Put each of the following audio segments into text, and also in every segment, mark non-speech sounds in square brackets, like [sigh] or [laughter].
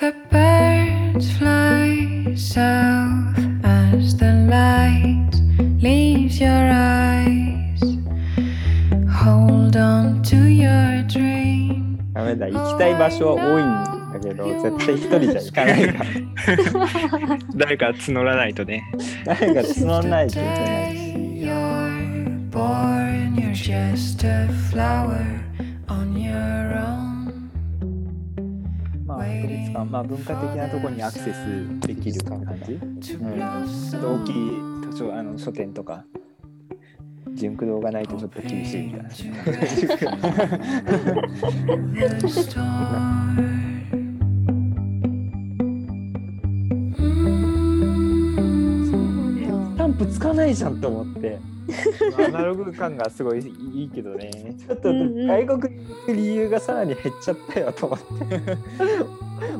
The birds fly south as the light leaves your eyes. Hold on to your dream. ダメだ行きたい場所は多いんだけど絶対一人じゃ行かないから誰か募らないとね。誰か募んないといけないし You're born, you're just a flower まあ文化的なところにアクセスできる感じ、うん、ちょっと大きい図書あの書店とか純駆動がないとちょっと厳しいみたいな.スタンプつかないじゃん。と思ってアナログ感がすごいいいけどねちょっと外国に行く理由がさらに減っちゃったよと思って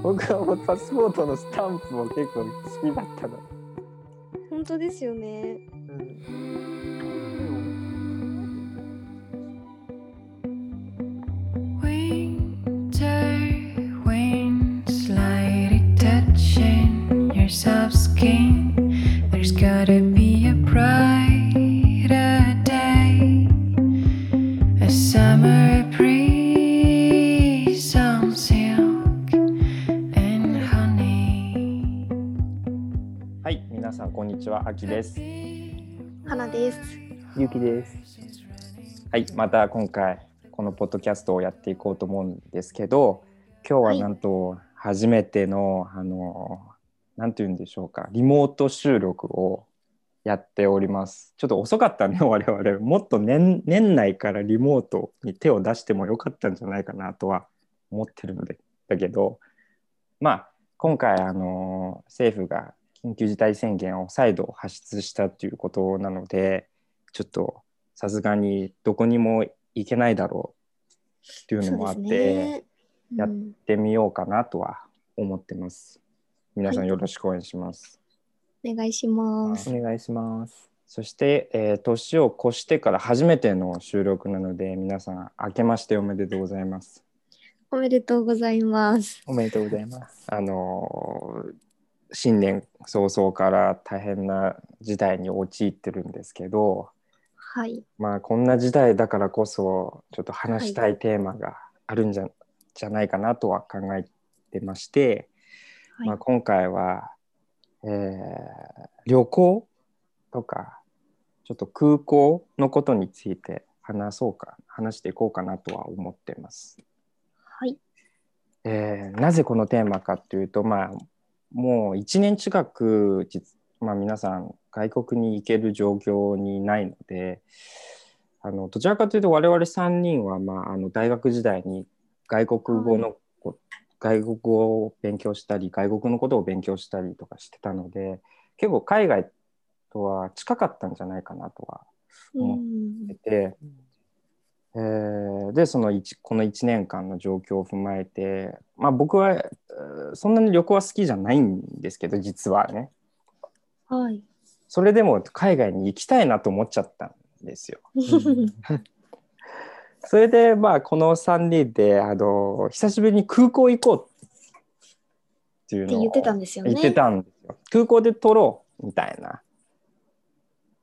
僕はもうパスポートのスタンプも結構好きだったの、本当ですよね。Winter は秋です。花です。ゆうきです。はいまた今回このポッドキャストをやっていこうと思うんですけど今日はなんと初めての、あのなんて言うんでしょうかリモート収録をやっております。ちょっと遅かったね [laughs] 我々。もっと年年内からリモートに手を出してもよかったんじゃないかなとは思ってるのでだけどまあ今回あの政府が緊急事態宣言を再度発出したということなのでちょっとさすがにどこにも行けないだろうっていうのもあって、ね。やっうん行ってみようかなとは思ってます。皆さんはいよろしくお願いします。お願いします。お願いします。そして、えー年を越してから初めての収録なので皆さん明けましておめでとうございます。おめでとうございます。おめでとうございます。あのー新年早々から大変な事態に陥ってるんですけど、はい。まあこんな時代だからこそちょっと話したいテーマがあるんじゃ,、じゃないかなとは考えてまして、はいまあ、今回は、えー旅行とかちょっと空港のことについて話そうか話していこうかなとは思ってます。はい。えーなぜこのテーマかというとまあもう1年近く、まあ、皆さん外国に行ける状況にないのであのどちらかというと我々3人は、まあ、あの大学時代に外国語の、こ外国語を勉強したり外国のことを勉強したりとかしてたので結構海外とは近かったんじゃないかなとは思っうん。てて、えーでその一この1年間の状況を踏まえて、まあ、僕はえーそんなに旅行は好きじゃないんですけど実はねはい。それでも海外に行きたいなと思っちゃったんですよ。[laughs] それでまあこの3人であの久しぶりに空港行こうっていうのを言ってたんですよね。言ってたんですよ。空港で撮ろうみたいな。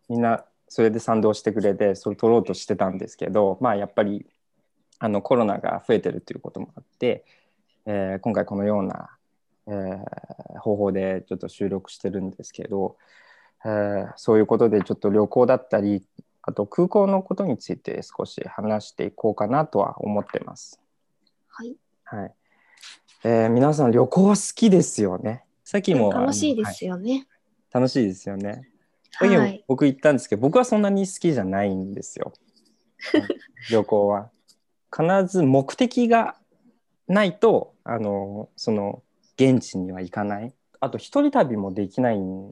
みんなそれで賛同してくれてそれ撮ろうとしてたんですけどまあやっぱりあのコロナが増えてるということもあって、えー今回このような、えー方法でちょっと収録してるんですけど、えーそういうことでちょっと旅行だったりあと空港のことについて少し話していこうかなとは思ってます。はい。はい。えー皆さん旅行は好きですよね。さっきも楽しいですよね。はい楽しいですよね。はい。僕言ったんですけど、僕はそんなに好きじゃないんですよ。[laughs] 旅行は。必ず目的がないとあのその現地には行かない。あと一人旅もできないん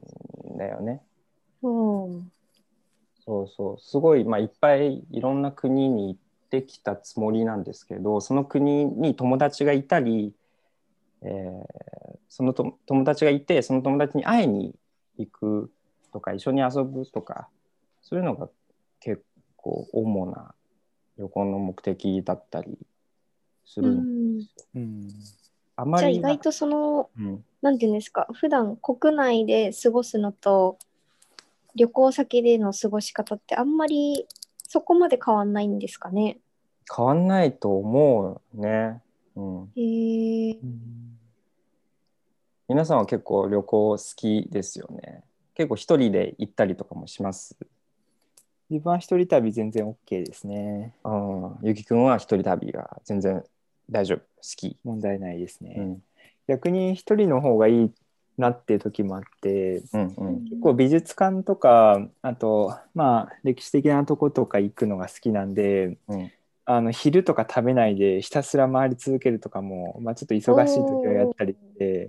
だよね。うんそうそうすごい、まあ、いっぱいいろんな国に行ってきたつもりなんですけどその国に友達がいたり、えーそのと友達がいてその友達に会いに行くとか一緒に遊ぶとかそういうのが結構主な旅行の目的だったりすうるんん。うん。あまりじゃあ意外とその、うん、なんていうんですか、普段国内で過ごすのと、旅行先での過ごし方ってあんまりそこまで変わんないんですかね？変わんないと思うね。うん、へえ。皆さんは結構旅行好きですよね。結構一人で行ったりとかもします。自分は一人旅全然 OK ですね。うん、ゆきくんは一人旅が全然大丈夫、好き？問題ないですね。うん、逆に一人の方がいいなっていう時もあって、うん、うん、結構美術館とか、あと、まあ、歴史的なとことか行くのが好きなんで、うん。あの昼とか食べないでひたすら回り続けるとかも、まあ、ちょっと忙しい時はやったりして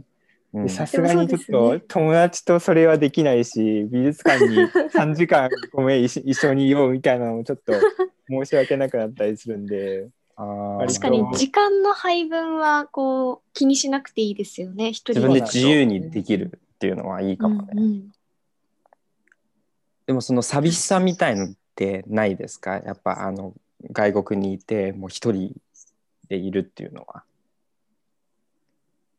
さすがにちょっと友達とそれはできないし美術館に [laughs] 3時間ごめん一緒一緒にいようみたいなのもちょっと [laughs] 申し訳なくなったりするんで。確かに時間の配分はこう気にしなくていいですよね。一人自分で自由にできるっていうのはいいかもね。うんうん。でもその寂しさみたいのってないですか？やっぱあの外国にいてもう一人でいるっていうのは。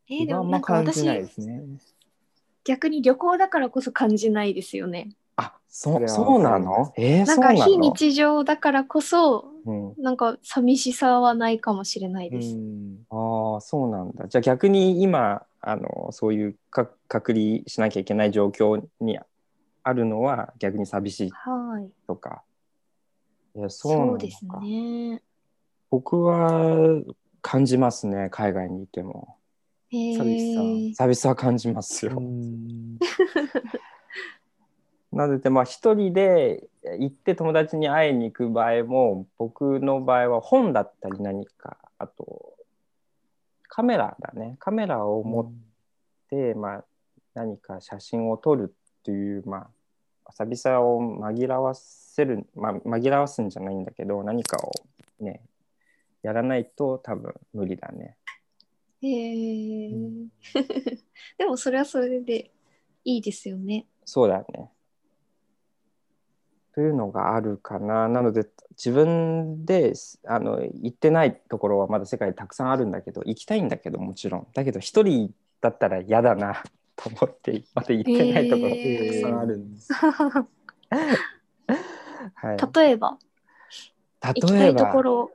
えーで今はあんまもなんか私感じないですね。逆に旅行だからこそ感じないですよね。あそそうなの？えー、なんかそうなの？非日常だからこそうん、なんか寂しさはないかもしれないうです。んああそうなんだ。じゃあ逆に今あのそういうか隔離しなきゃいけない状況にあるのは逆に寂しいはい。とか。いやそうなのかそうですね。僕は感じますね海外にいても。へ寂しー寂しさは感じますよ。うん [laughs] なのでまあ一人で行って友達に会いに行く場合も僕の場合は本だったり何かあとカメラだねカメラを持って、まあ、何か写真を撮るっていうまあ寂しさを紛らわせる、まあ、紛らわすんじゃないんだけど何かをねやらないと多分無理だね。へー [laughs] でもそれはそれでいいですよね。そうだね。というのがあるかな。なので自分であの行ってないところはまだ世界にたくさんあるんだけど行きたいんだけどもちろん。だけど一人だったら嫌だな [laughs] と思ってまた行ってないところたくさんあるんです。[laughs] はい、例えば？行きたいと例えばころ。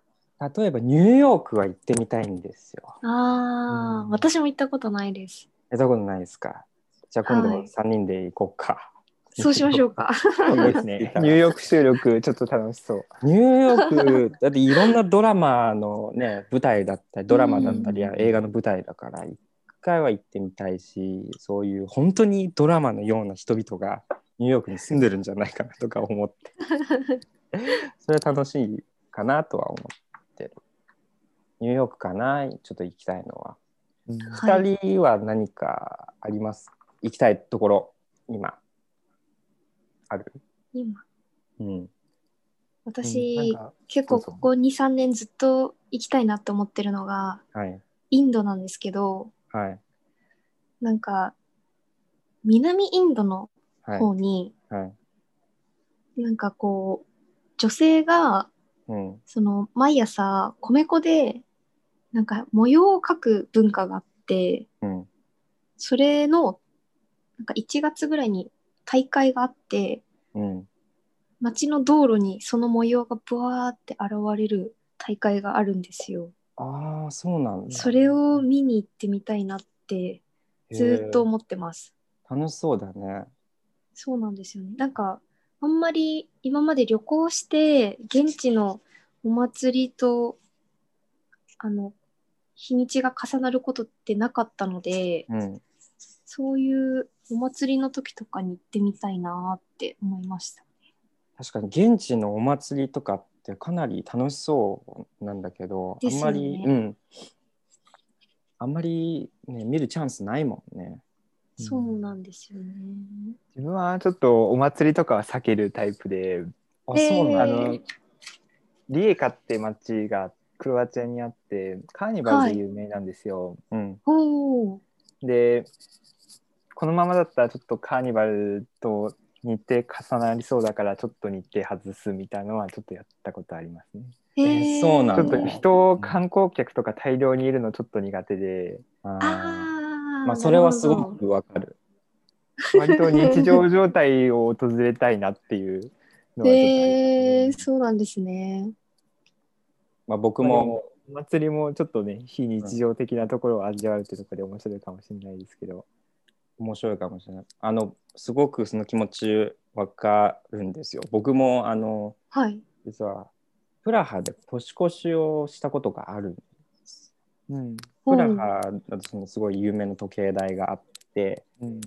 例えばニューヨークは行ってみたいんですよ。ああ、うん私も行ったことないです。やったことないですか？じゃあ今度はい3人で行こうか。そうしましょうか。そうですね。ニューヨーク収録ちょっと楽しそう。ニューヨークだっていろんなドラマのね舞台だったりドラマだったりうん映画の舞台だから一回は行ってみたいしそういう本当にドラマのような人々がニューヨークに住んでるんじゃないかなとか思って [laughs] それは楽しいかなとは思ってるニューヨークかな？ちょっと行きたいのは。はい二人は何かあります？行きたいところ今。ある？今。うん。私、なんか結構ここ23年ずっと行きたいなって思ってるのがはい。インドなんですけどはい。なんか南インドのはい。方に、はい。なんかこう女性がうん。その毎朝米粉でなんか模様を描く文化があってうんそれのなんか1月ぐらいに大会があってうん街の道路にその模様がブワーって現れる大会があるんですよ。ああ、そうなんだ。それを見に行ってみたいなってずーっと思ってます。楽しそうだね。そうなんですよね。なんかあんまり今まで旅行して現地のお祭りとあの日にちが重なることってなかったのでうん。そういうお祭りの時とかに行ってみたいなって思いました。確かに現地のお祭りとかってかなり楽しそうなんだけど、あんまり、うん。あんまりね、見るチャンスないもんね。そうなんですよね。自分はちょっとお祭りとかは避けるタイプで、あ、そうなんだ。あのリエカって町がクロアチアにあってカーニバルで有名なんですよ。うん。おーでこのままだったらちょっとカーニバルと日程重なりそうだからちょっと日程外すみたいなのはちょっとやったことありますね。へーそうなのちょっと人観光客とか大量にいるのちょっと苦手であーああ。まあそれはすごくわかる。[laughs] 割と日常状態を訪れたいなっていうのはちょっとありますへ [laughs] えそうなんですね。まあ僕もまあでもお祭りもちょっとね非日常的なところを味わうってところで面白いかもしれないですけど、面白いかもしれない。あのすごくその気持ちわかるんですよ。僕もあのはい。実はプラハで年越しをしたことがあるんです。うんプラハだとそのすごい有名な時計台があって、うん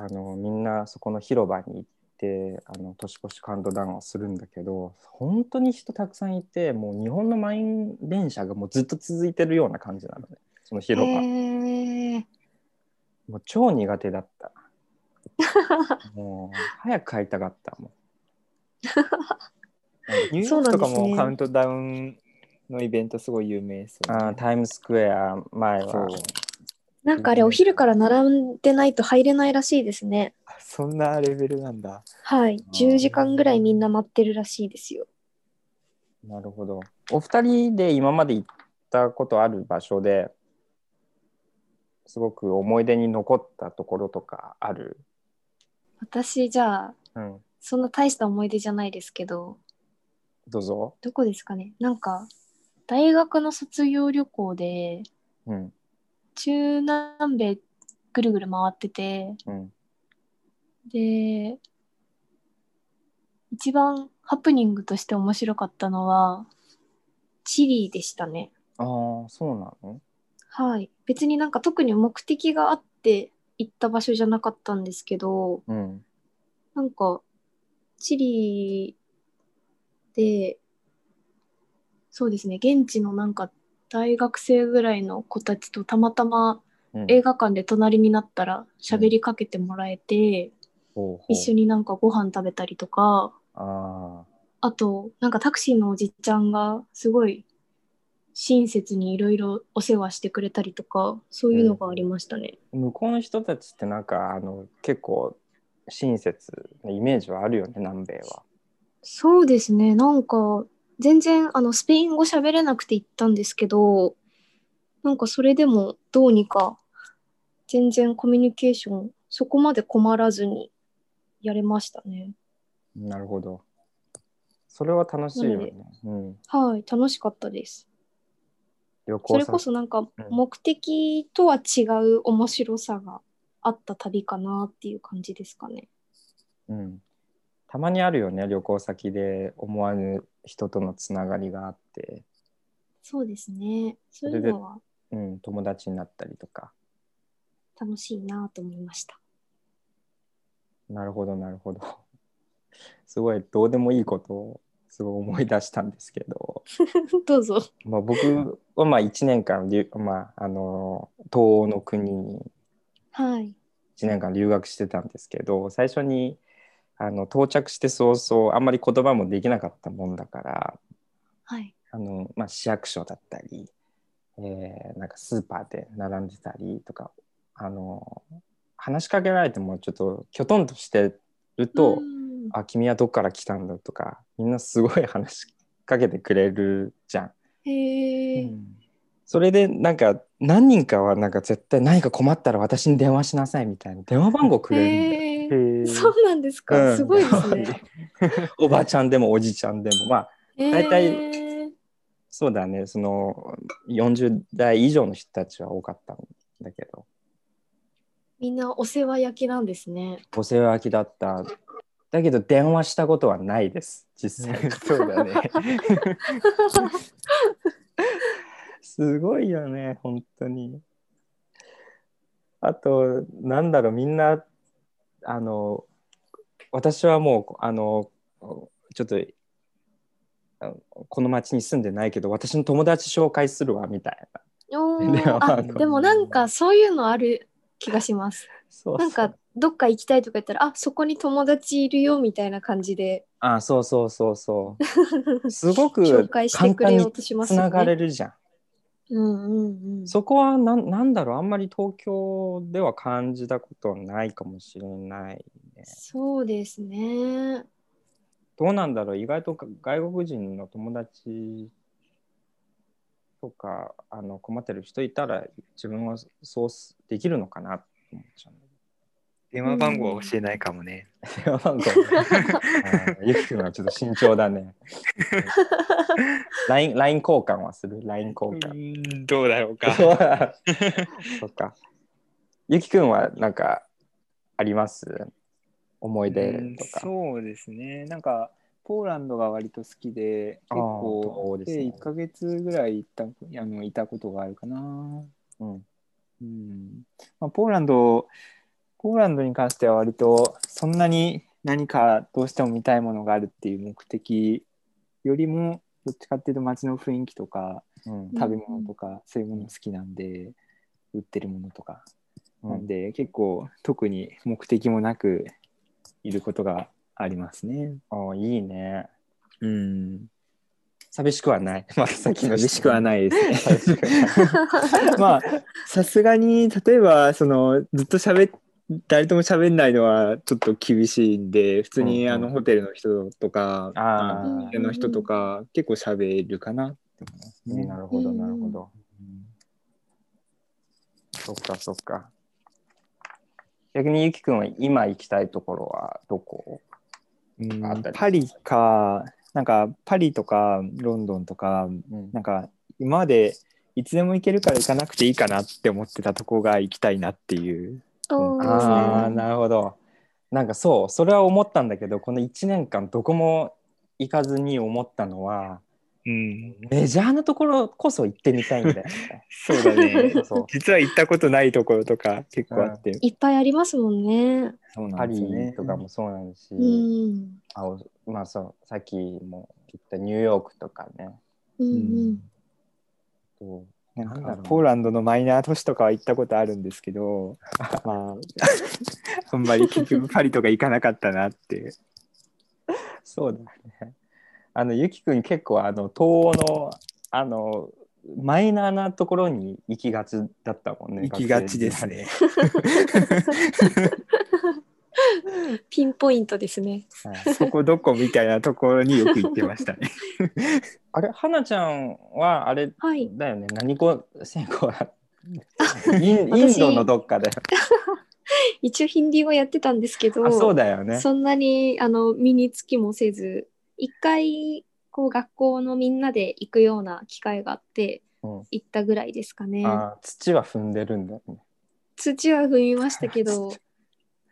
あのみんなそこの広場に行ってあの年越しカウントダウンをするんだけど本当に人たくさんいてもう日本の満員電車がもうずっと続いてるような感じなのね。その広場、へえ。もう超苦手だった。[laughs] もう早く帰りたかったもん [laughs] ニューヨークとかもカウントダウンのイベントすごい有名ですよね。あータイムスクエア前そう。はなんかあれお昼から並んでないと入れないらしいですね。あそんなレベルなんだ。はい。10時間ぐらいみんな待ってるらしいですよ。なるほど。お二人で今まで行ったことある場所ですごく思い出に残ったところとかある、私じゃあうん、そんな大した思い出じゃないですけど。どうぞ、どこですかね。なんか大学の卒業旅行でうん中南米ぐるぐる回っててうん、で一番ハプニングとして面白かったのはチリでしたね。ああそうなの？はい。別になんか特に目的があって行った場所じゃなかったんですけど、うんなんか、チリで、そうですね、現地のなんか大学生ぐらいの子たちとたまたまうん。映画館で隣になったら喋りかけてもらえて、ほうほう。一緒になんかご飯食べたりとか、ああと、なんかタクシーのおじちゃんがすごい親切にいろいろお世話してくれたりとか、そういうのがありましたね。ー向こうの人たちってなんかあの結構親切なイメージはあるよね南米は。そうですね、なんか全然あのスペイン語喋れなくて行ったんですけど、なんかそれでもどうにか全然コミュニケーションそこまで困らずにやれましたね。なるほど。それは楽しいよね。うん、はい、楽しかったです。それこそなんかうん目的とは違う面白さがあった旅かなっていう感じですかね。うん、たまにあるよね旅行先で思わぬ人とのつながりがあって、そうですね。そういうのはうん、友達になったりとか。楽しいなと思いました。なるほどなるほど。[laughs] すごいどうでもいいことをすごい思い出したんですけど、[laughs] どうぞ。まあ、僕はまあ1年間留、まあ、あの東欧の国にはい。1年間留学してたんですけど最初にあの到着して早々あんまり言葉もできなかったもんだからはい。あの、まあ、市役所だったり、えーなんかスーパーで並んでたりとかあの話しかけられてもちょっときょとんとしてると「うんあ君はどっから来たんだ」とかみんなすごい話しかけてくれるじゃん。へえ。それでなんか何人かはなんか絶対何か困ったら私に電話しなさいみたいな電話番号くれるんだよ。そうなんですか？うん。すごいですね。[laughs] おばちゃんでもおじちゃんでもまあ大体へーそうだね。その40代以上の人たちは多かったんだけど。みんなお世話焼きなんですね。お世話焼きだった。だけど電話したことはないです。実際。[laughs] そうだね。[laughs] すごいよね本当に。あとなんだろうみんなあの私はもうあのちょっとあこの町に住んでないけど私の友達紹介するわみたいな。おでもなんかそういうのある気がします。そうなんかどっか行きたいとか言ったらあそこに友達いるよみたいな感じで。あそうそうそうそう。[laughs] すごく紹介して簡単にくれようとしますよつながれね。るじゃんうんうんうん。そこはなんなんだろうあんまり東京では感じたことはないかもしれないね。そうですね。どうなんだろう意外と外国人の友達とかあの困ってる人いたら自分はそうすできるのかなって思っちゃう電話番号は教えないかもね。電話番号ゆきくんはちょっと慎重だね。[laughs] LINE, 交換はする ?LINE 交換。うんどうだろうか。そっか。ゆきくんはなんかあります？思い出とか。そうですね。なんか、ポーランドが割と好きで、結構、うですね1ヶ月ぐらい行ったあのいたことがあるかな。うんうんまあ、ポーランド、ポーランドに関しては割とそんなに何かどうしても見たいものがあるっていう目的よりもどっちかっていうと街の雰囲気とかうん食べ物とかそういうもの好きなんで、売ってるものとかうんなんで結構特に目的もなくいることがありますね。あーいいね。うん。寂しくはない。[laughs] まあ、さっきの寂しくはないですね。[laughs] まあさすがに例えばそのずっと喋っ誰とも喋んないのはちょっと厳しいんで普通にあのホテルの人とか、あーの店の人とか結構喋るかなって思いますね。なるほど、うんなるほど。そっか、そっか。逆にゆきくんは今行きたいところはどこ？うんあったりパリかなんかパリとかロンドンとかうんなんか今までいつでも行けるから行かなくていいかなって思ってたとこが行きたいなっていう。ああ、なるほど。なんかそう、それは思ったんだけど、この1年間どこも行かずに思ったのは、うん、メジャーなところこそ行ってみたいん [laughs] だよね。そうだねそう実は行ったことないところとか結構あって、いっぱいありますもんね。そうなパんですよねリとかもそうなんし、うん。あおまあそう、さっきも言ったニューヨークとかね。うんうん。なんかポーランドのマイナー都市とかは行ったことあるんですけど、[laughs] まあ、[laughs] あんまり結局パリとか行かなかったなって。そうだね。あの、ゆきくん結構あの、東欧の、あの、マイナーなところに行きがちだったもんね。行きがちですね。[laughs] [laughs] ピンポイントですね。そこどこみたいなところによく行ってましたね。[laughs] あれ、はなちゃんはあれはい。だよね。何語専攻だ [laughs] インインドのどっかだよ。一応ヒンディー語やってたんですけど、あ、そうだよね。そんなにあの身につきもせず、一回こう学校のみんなで行くような機会があってうん行ったぐらいですかね。あ土は踏んでるんだよね。土は踏みましたけど、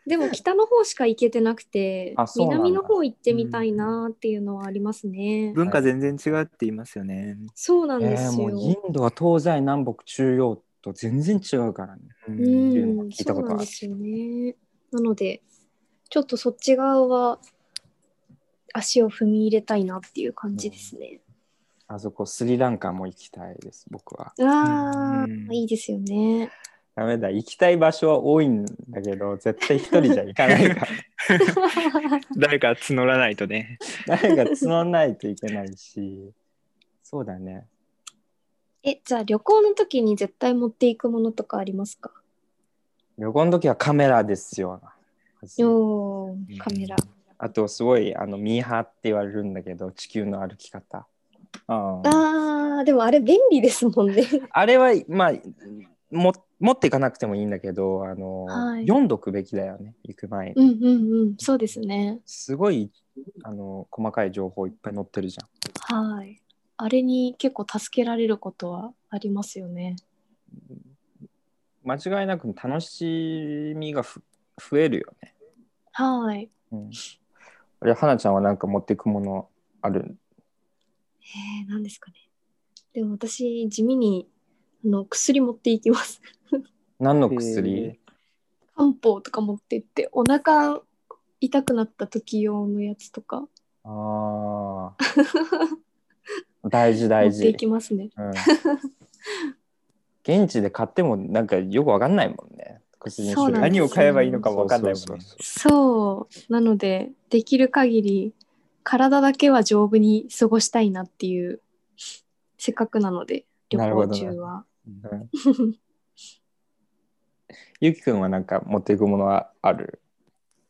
でも北の方しか行けてなくて南の方行ってみたいなっていうのはありますね。文化全然違うって言いますよね。そうなんえー、ですよ。もうインドは東西南北中央と全然違うからね。ううんいうん、聞いたことあるそうなんですよね。なので、ちょっとそっち側は足を踏み入れたいなっていう感じですね。あそこスリランカも行きたいです、僕は。ああ、うんいいですよね。ダメだ、行きたい場所は多いんだけど、絶対一人じゃ行かないから。[laughs] 誰か募らないとね。誰か募らないといけないし。そうだね。え、じゃあ旅行の時に絶対持っていくものとかありますか？旅行の時はカメラですよ。おーカメラ。あと、すごいあのミーハーって言われるんだけど、地球の歩き方。ああでもあれ便利ですもんね。あれは、まあ、も持っていかなくてもいいんだけど、あのはい読んどくべきだよね、行く前に。うんうんうん、そうですね。すごいあの細かい情報いっぱい載ってるじゃん。はい。あれに結構助けられることはありますよね。間違いなく楽しみがふ増えるよね。はい。うん、あれ、花ちゃんはなんか持っていくものある？えー、何ですかね。でも私、地味にあの薬持っていきます。何の薬、へ漢方とか持ってって、お腹痛くなった時用のやつとかああ。大事持大事ってい。きますね。うん、現地で買ってもなんかよくわかんないもんね。そうなんですよ何を買えばいいのかもわかんないもんねそう。なので、できる限り体だけは丈夫に過ごしたいなっていう、せっかくなので、旅行なるほど中は。うんゆきくんはなんか持っていくものはある？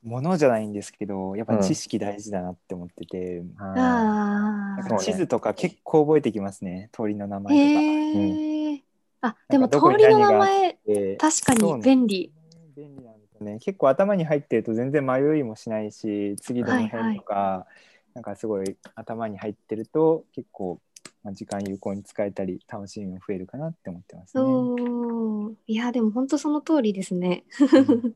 ものじゃないんですけどやっぱうん知識大事だなって思ってて、うねか地図とか結構覚えてきますね通りの名前とか。へえ。あ、でも通なんかどこにりの名前、で確かに便利。便利なんですよね。結構頭に入ってると全然迷いもしないし次どの辺とか、なんかすごい頭に入ってると結構、まあ、時間有効に使えたり楽しみも増えるかなって思ってますね。いや、でも本当その通りですね。[laughs]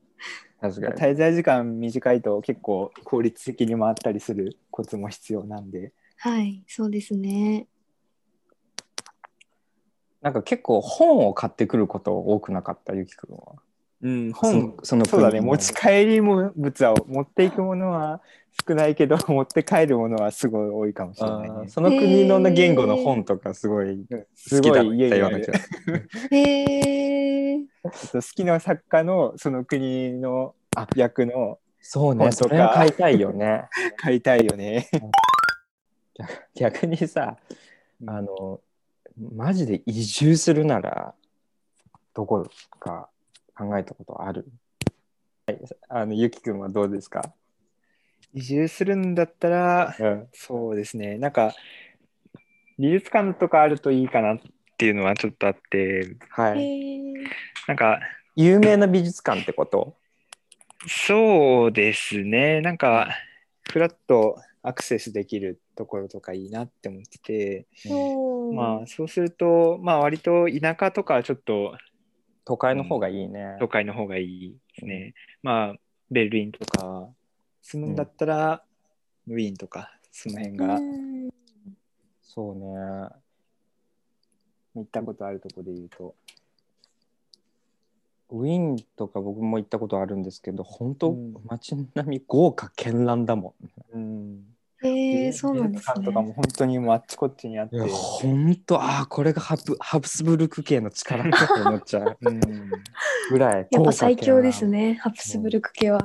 確かに。滞在時間短いと結構効率的に回ったりするコツも必要なんで。はい、そうですね。なんか結構本を買ってくること多くなかった、ゆきくんは。うん、そのそのそうだね持ち帰りも物は持っていくものは少ないけど持って帰るものはすごい多いかもしれないね。その国の言語の本とかすごいす好きだったような気が。へえ。好きな作家のその国のあ役のそうね、それは買いたいよね。[laughs] 買いたいよね。[laughs] 逆にさ、あの、マジで移住するなら、どこか考えたことある？はいあの、ゆきくんはどうですか、移住するんだったらうん、そうですね。なんか美術館とかあるといいかなっていうのはちょっとあって。はい。なんか有名な美術館ってこと？そうですね。なんかフラッとアクセスできるところとかいいなって思ってて、そう。まあそうするとまあ割と田舎とかちょっと都会の方がいいね。都会の方がいいですね。まあベルリンとか住むんだったら、ウィーンとかその辺がうんそうね。行ったことあるところで言うと。ウィーンとか僕も行ったことあるんですけど、本当、うん街並み豪華絢爛だもん。うんへえ、そうなんです美術館とかね。も本当にもうあっちこっちにあって本当、ああ、これがハブハブスブルク系の力だと思っちゃう [laughs] うん、ぐらい。[laughs] やっぱ最強ですね、ハプスブルク家は。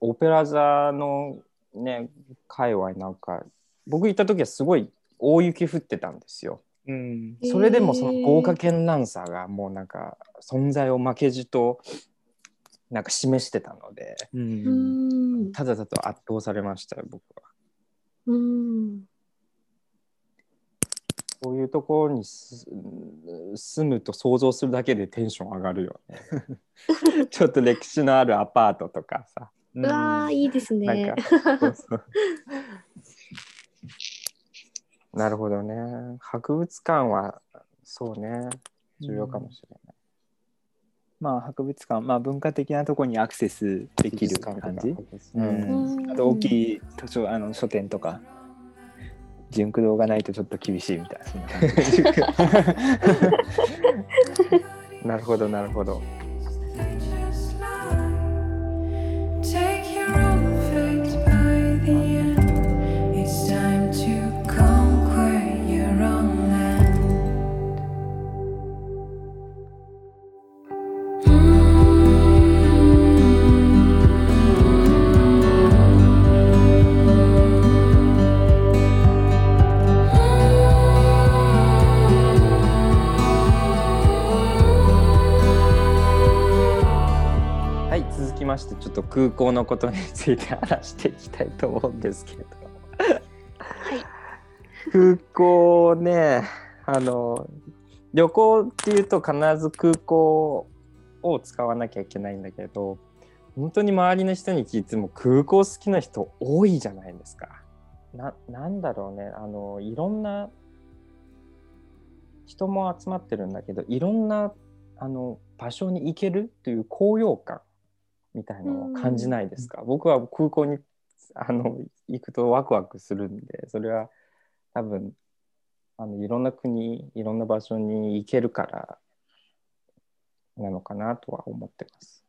オペラ座のね、界隈なんか、僕行った時はすごい大雪降ってたんですよ。うん、それでもその豪華絢爛さがもうなんか存在を負けじとなんか示してたので、う、うんん。ただだと圧倒されましたよ、僕は。うん。そういうところにす住むと想像するだけでテンション上がるよね。[laughs] ちょっと歴史のあるアパートとかさ。うわー、いいですねなるほどね。博物館はそうね、重要かもしれない。まあ博物館、まあ文化的なところにアクセスできる感じ？ううんん、あと大きい図書あの書店とか純駆動がないとちょっと厳しいみたいなそんな感じ [laughs] なるほど、なるほど。空港のことについて話していきたいと思うんですけど。はい。空港ね、あの、旅行っていうと必ず空港を使わなきゃいけないんだけど、本当に周りの人に聞いても空港好きな人多いじゃないですか。な、なんだろうね、あの、いろんな人も集まってるんだけど、いろんなあの場所に行けるという高揚感みたいのを感じないですか、僕は空港にあの行くとワクワクするんでそれは多分あのいろんな国いろんな場所に行けるからなのかなとは思ってます。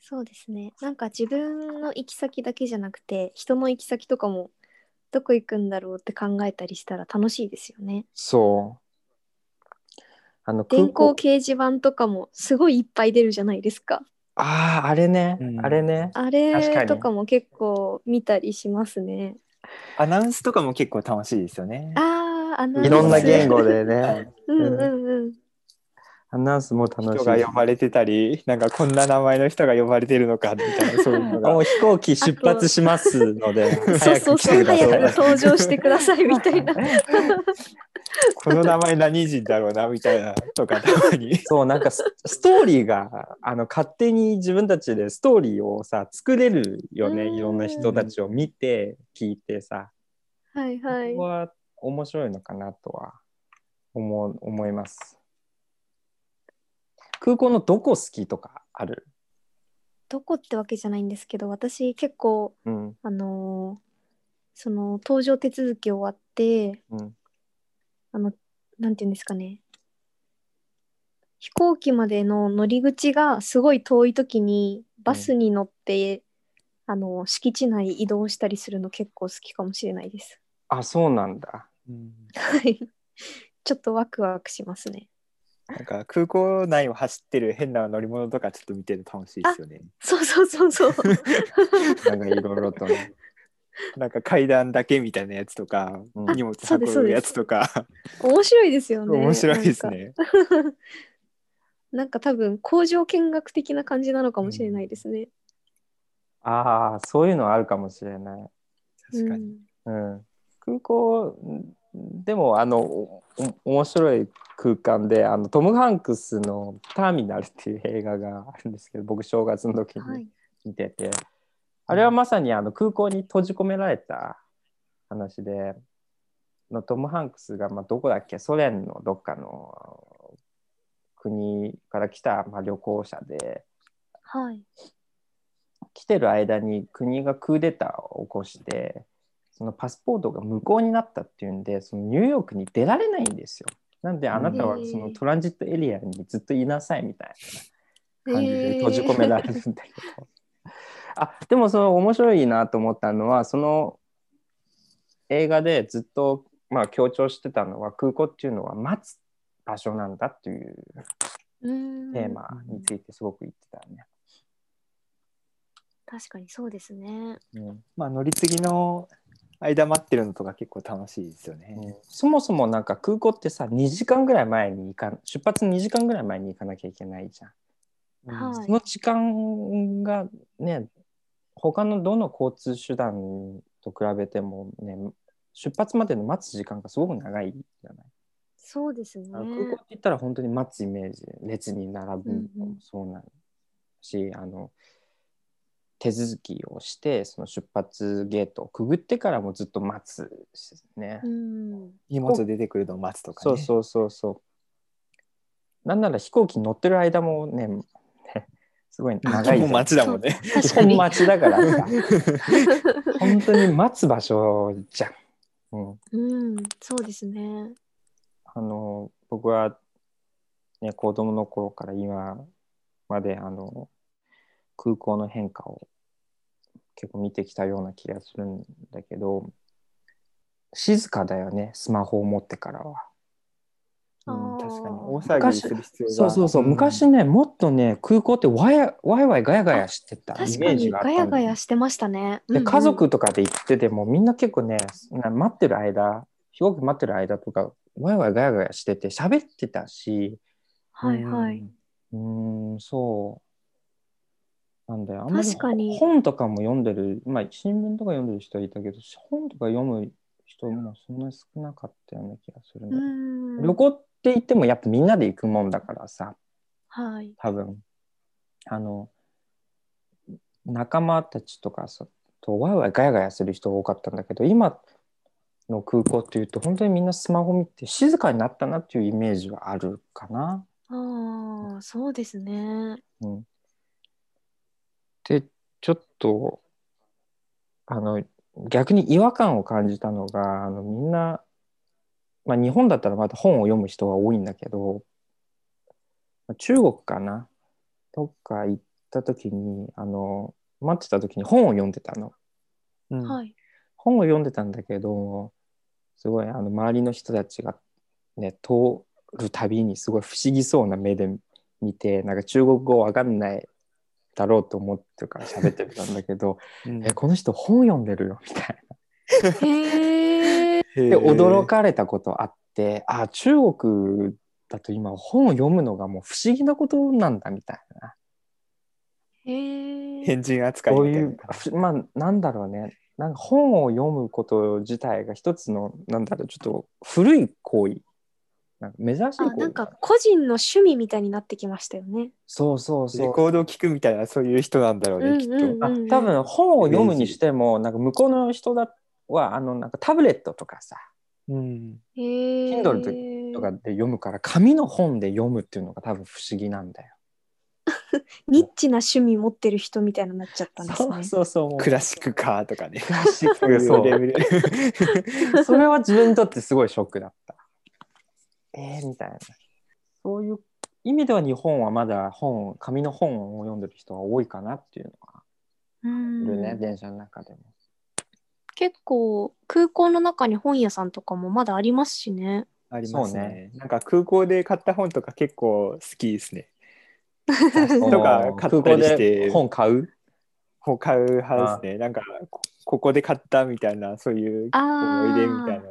そうですね。なんか自分の行き先だけじゃなくて、人の行き先とかもどこ行くんだろうって考えたりしたら楽しいですよね。そう。あの電光空港掲示板とかもすごいいっぱい出るじゃないですか。あああれね、うんあれね。あれとかも結構見たりしますね。アナウンスとかも結構楽しいですよね。ああ、あのいろんな言語で。でね。[laughs] うんうんうん。アナウンスも楽しい。人が呼ばれてたり、なんかこんな名前の人が呼ばれてるのかみたいな、そういうのが。[laughs] もう飛行機出発しますので、そうそうそう、早く登場してくださいみたいな。[laughs] この名前何人だろうなみたいなとかたまに。[laughs] そうなんかスストーリーがあの勝手に自分たちでストーリーをさ作れるよねうん。いろんな人たちを見て聞いてさ。はいはい。ここ。は面白いのかなとは思う思います。空港のどこ好きとかある？どこってわけじゃないんですけど、私結構、うん。あのーその搭乗手続き終わって、うんあの、なんていうんですかね。飛行機までの乗り口がすごい遠い時にバスに乗って、あの敷地内移動したりするの結構好きかもしれないです。あそうなんだはい。ちょっとワクワクしますね。なんか空港内を走ってる変な乗り物とかちょっと見てると楽しいですよね。そうそうそうそう。[laughs] なんかいろいろとね、[laughs] なんか階段だけみたいなやつとか、うん荷物運ぶやつとか、面白いですよね。面白いですね。なんか。[laughs] なんか多分工場見学的な感じなのかもしれないですね。ああそういうのあるかもしれない確かに。うん、空港んでもあのおお面白い空間であのトム・ハンクスの「ターミナル」っていう映画があるんですけど僕正月の時にはい。見てて、あれはまさにあの空港に閉じ込められた話でのトム・ハンクスが、まあ、どこだっけソ連のどっかの国から来た、まあ、旅行者ではい。来てる間に国がクーデターを起こしてそのパスポートが無効になったっていうんでそのニューヨークに出られないんですよ。なんであなたはそのトランジットエリアにずっといなさいみたいな感じで閉じ込められるんだけど。あでもその面白いなと思ったのはその映画でずっとまあ強調してたのは空港っていうのは待つ場所なんだっていううんテーマについてすごく言ってたね。確かにそうですね。うんまあ乗り継ぎの間待ってるのとか結構楽しいですよね。そもそもなんか空港ってさ2時間ぐらい前に行か出発2時間ぐらい前に行かなきゃいけないじゃん。はいその時間がね他のどの交通手段と比べてもね出発までの待つ時間がすごく長いじゃない？そうですね。あの空港って言ったら本当に待つイメージ列に並ぶのうんうんもそうなるし、あの手続きをしてその出発ゲートをくぐってからもずっと待つしね。うん。荷物出てくるのを待つとかね。そうそうそうそう。なんなら飛行機乗ってる間もね、ねすごい長い。もう待ちだもんね。基本確かに。待ちだからさ、[laughs] 本当に待つ場所じゃん。うん、うん、そうですね。あの僕は、ね、子供の頃から今まであの空港の変化を結構見てきたような気がするんだけど静かだよねスマホを持ってからは。うん確かに。大騒ぎする必要が。そうそうそう、ん。昔ねもっとね空港ってワイワイワイガヤガヤしてたイ確かに。メージがガヤガヤしてましたね。でうんうん。家族とかで行っててもみんな結構ねな待ってる間飛行機待ってる間とかワイワイガヤガヤしてて喋ってたし。はいはい。うーんそう。なんだよ。あんまり確かに。本とかも読んでるまあ新聞とか読んでる人はいたけど本とか読む人もそんなに少なかったような気がするんだうよ、ん。旅行って言ってもやっぱみんなで行くもんだからさはい。多分あの仲間たちとかさとワイワイガヤガヤする人が多かったんだけど今の空港っていうと本当にみんなスマホ見て静かになったなっていうイメージはあるかな。ああ、そうですね。うん、でちょっとあの逆に違和感を感じたのがあのみんな、まあ、日本だったらまた本を読む人が多いんだけど中国かな？どっか行った時にあの待ってた時に本を読んでたの。うんはい。本を読んでたんだけどすごいあの周りの人たちがね通るたびにすごい不思議そうな目で見てなんか中国語わかんないだろうと思ってから喋ってたんだけどうんえこの人本読んでるよみたい。なで驚かれたことあってあ中国だと今本を読むのがもう不思議なことなんだみたいな。へえ。変人扱いみたいうな。ふまあなんだろうね。なんか本を読むこと自体が一つのなんだろうちょっと古い行為。なんか珍しい行為あ、なんか個人の趣味みたいになってきましたよね。そうそうそう。レコードを聞くみたいなそういう人なんだろうね、うんきっと。うんあ多分本を読むにしてもなんか向こうの人だはあのなんかタブレットとかさうん。Kindle とかで読むから紙の本で読むっていうのが多分不思議なんだよ。[laughs] ニッチな趣味持ってる人みたいになっちゃったんですね。そうそうそう。クラシックカーとかね。クラシックそうレベル。[laughs] それは自分にとってすごいショックだった。えー、みたいな。そういう意味では日本はまだ本紙の本を読んでる人が多いかなっていうのがうんいるね、電車の中でも。結構空港の中に本屋さんとかもまだありますしね。ありますそうねね。なんか空港で買った本とか結構好きですね。と [laughs] とか買ったりして本買う？本買う派ですね。なんかこここで買ったみたいなそういうあ思い出みたいな。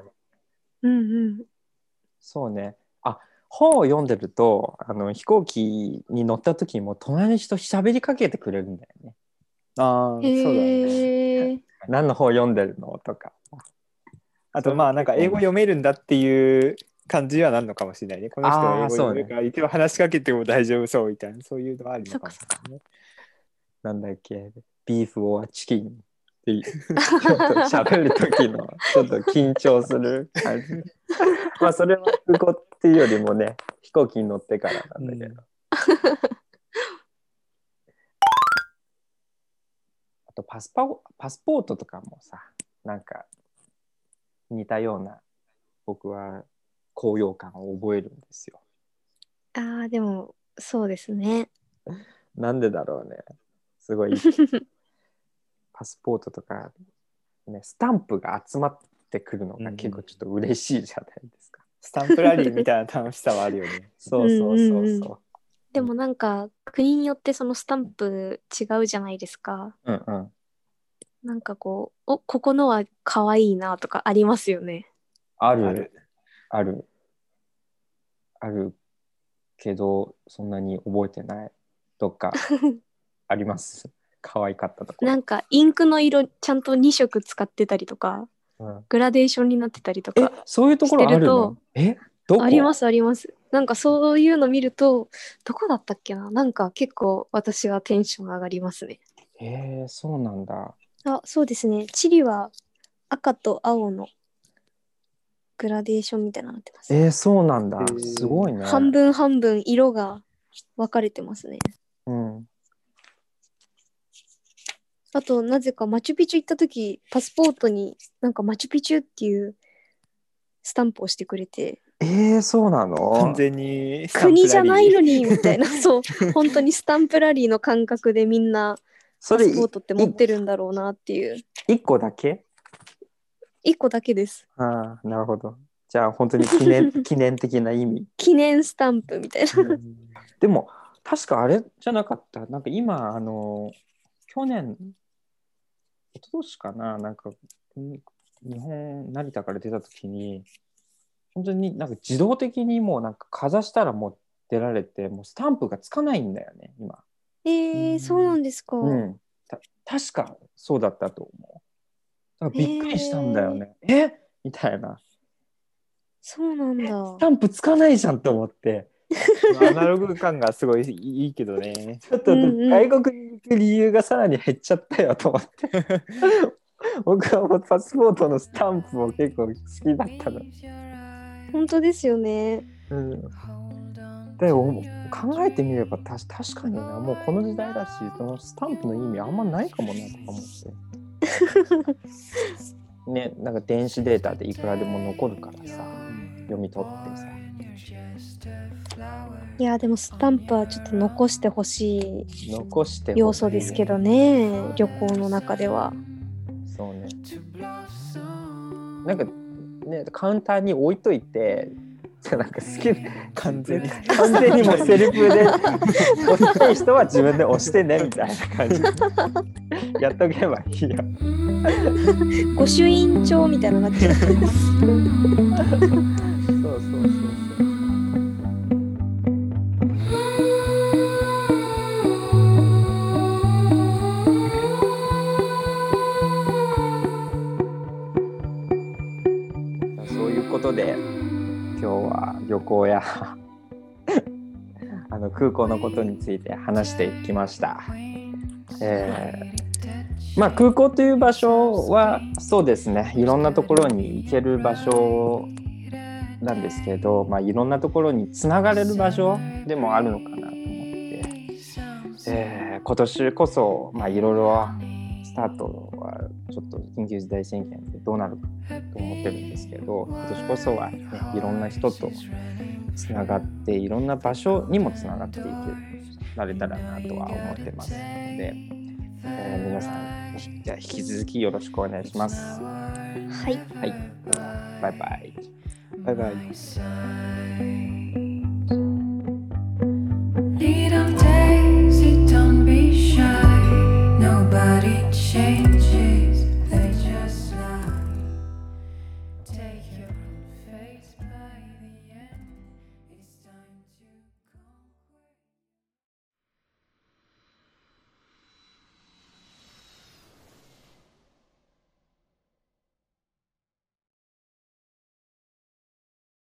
うんうん。そうね。あ本を読んでるとあの飛行機に乗った時にも隣の人喋りかけてくれるんだよね。ああ、そうだね。何の本読んでるのとか。あとまあなんか英語読めるんだっていう感じはなんのかもしれないね。この人は英語読めるから一応話しかけても大丈夫そうみたいなそういうのはあるのかもしれないね。なんだっけビーフオアチキンっていう [laughs] ちょっと喋る時のちょっと緊張する感じ。まあそれは空港っていうよりもね飛行機に乗ってからなんだけど。あとパスパパスポートとかもさなんか似たような僕は高揚感を覚えるんですよ。ああ、でもそうですね。なんでだろうね。すごい [laughs] パスポートとか、ね、スタンプが集まってくるのが結構ちょっと嬉しいじゃないですか。スタンプラリーみたいな楽しさはあるよね。[laughs] そうそうそううんうんそう。でもなんか国によってそのスタンプ違うじゃないですか。うんうん。なんかこう、おここのは可愛いなとかありますよね。あるあるあるあるけどそんなに覚えてないとか [laughs] あります？可愛かったところ。なんかインクの色ちゃんと2色使ってたりとか、うんグラデーションになってたりとえかそういうところあるの？え？ありますあります。なんかそういうの見ると、どこだったっけな？なんか結構私はテンション上がりますね。へえそうなんだ。あ、そうですね。チリは赤と青のグラデーションみたいなのになってます。えー、そうなんだすごいね。半分半分色が分かれてますね。うん。あと、なぜかマチュピチュ行った時、パスポートになんかマチュピチュっていうスタンプをしてくれて、えー、そうなの？完全に国じゃないのにみたいな、[laughs] そう、本当にスタンプラリーの感覚でみんなそれパスポートって持ってるんだろうなっていう、一個だけ？一個だけです。ああなるほど。じゃあ本当に記念 [laughs] 記念的な意味？記念スタンプみたいな。でも確かあれじゃなかった？なんか今あの去年一昨年かな？なんかん日本成田から出た時に本当になんか自動的にもうなんかかざしたらもう出られてもうスタンプがつかないんだよね今えー、そうなんですか。うん、た確かそうだったと思う。だからびっくりしたんだよね。え？みたいな。そうなんだス。タンプつかないじゃんと思って。アナログ感がすごいいいけどね。[laughs] ちょっと外国に行く理由がさらに減っちゃったよと思って。[laughs] 僕はもうパスポートのスタンプも結構好きだったの。本当ですよね。うん、でも考えてみればた確かになもうこの時代だしそのスタンプの意味あんまないかもなとか思って。[laughs] ねなんか電子データでいくらでも残るからさ読み取ってさ。いやでもスタンプはちょっと残してほしい残してほしい要素ですけどね旅行の中では。そうねなんかねカウンターに置いといてなんか好き完全に。完全にもうセルフで押したい人は自分で押してねみたいな感じやっとけばいいよ御朱印帳みたいなのになっちゃう。そうそうそうそう港や [laughs] あの空港のことについて話してきました。えーまあ、空港という場所はそうですねいろんなところに行ける場所なんですけど、まあ、いろんなところにつながれる場所でもあるのかなと思って、えー今年こそ、まあ、いろいろスタートはちょっと緊急事態宣言でどうなるかと思ってるんですけど今年こそは、ね、いろんな人とつながっていろんな場所にもつながっていけられたらなとは思ってますので、えー、皆さんじゃあ引き続きよろしくお願いします。はい、はい、バイバイバイバイ Little daisy, don't be shy. Nobody changed.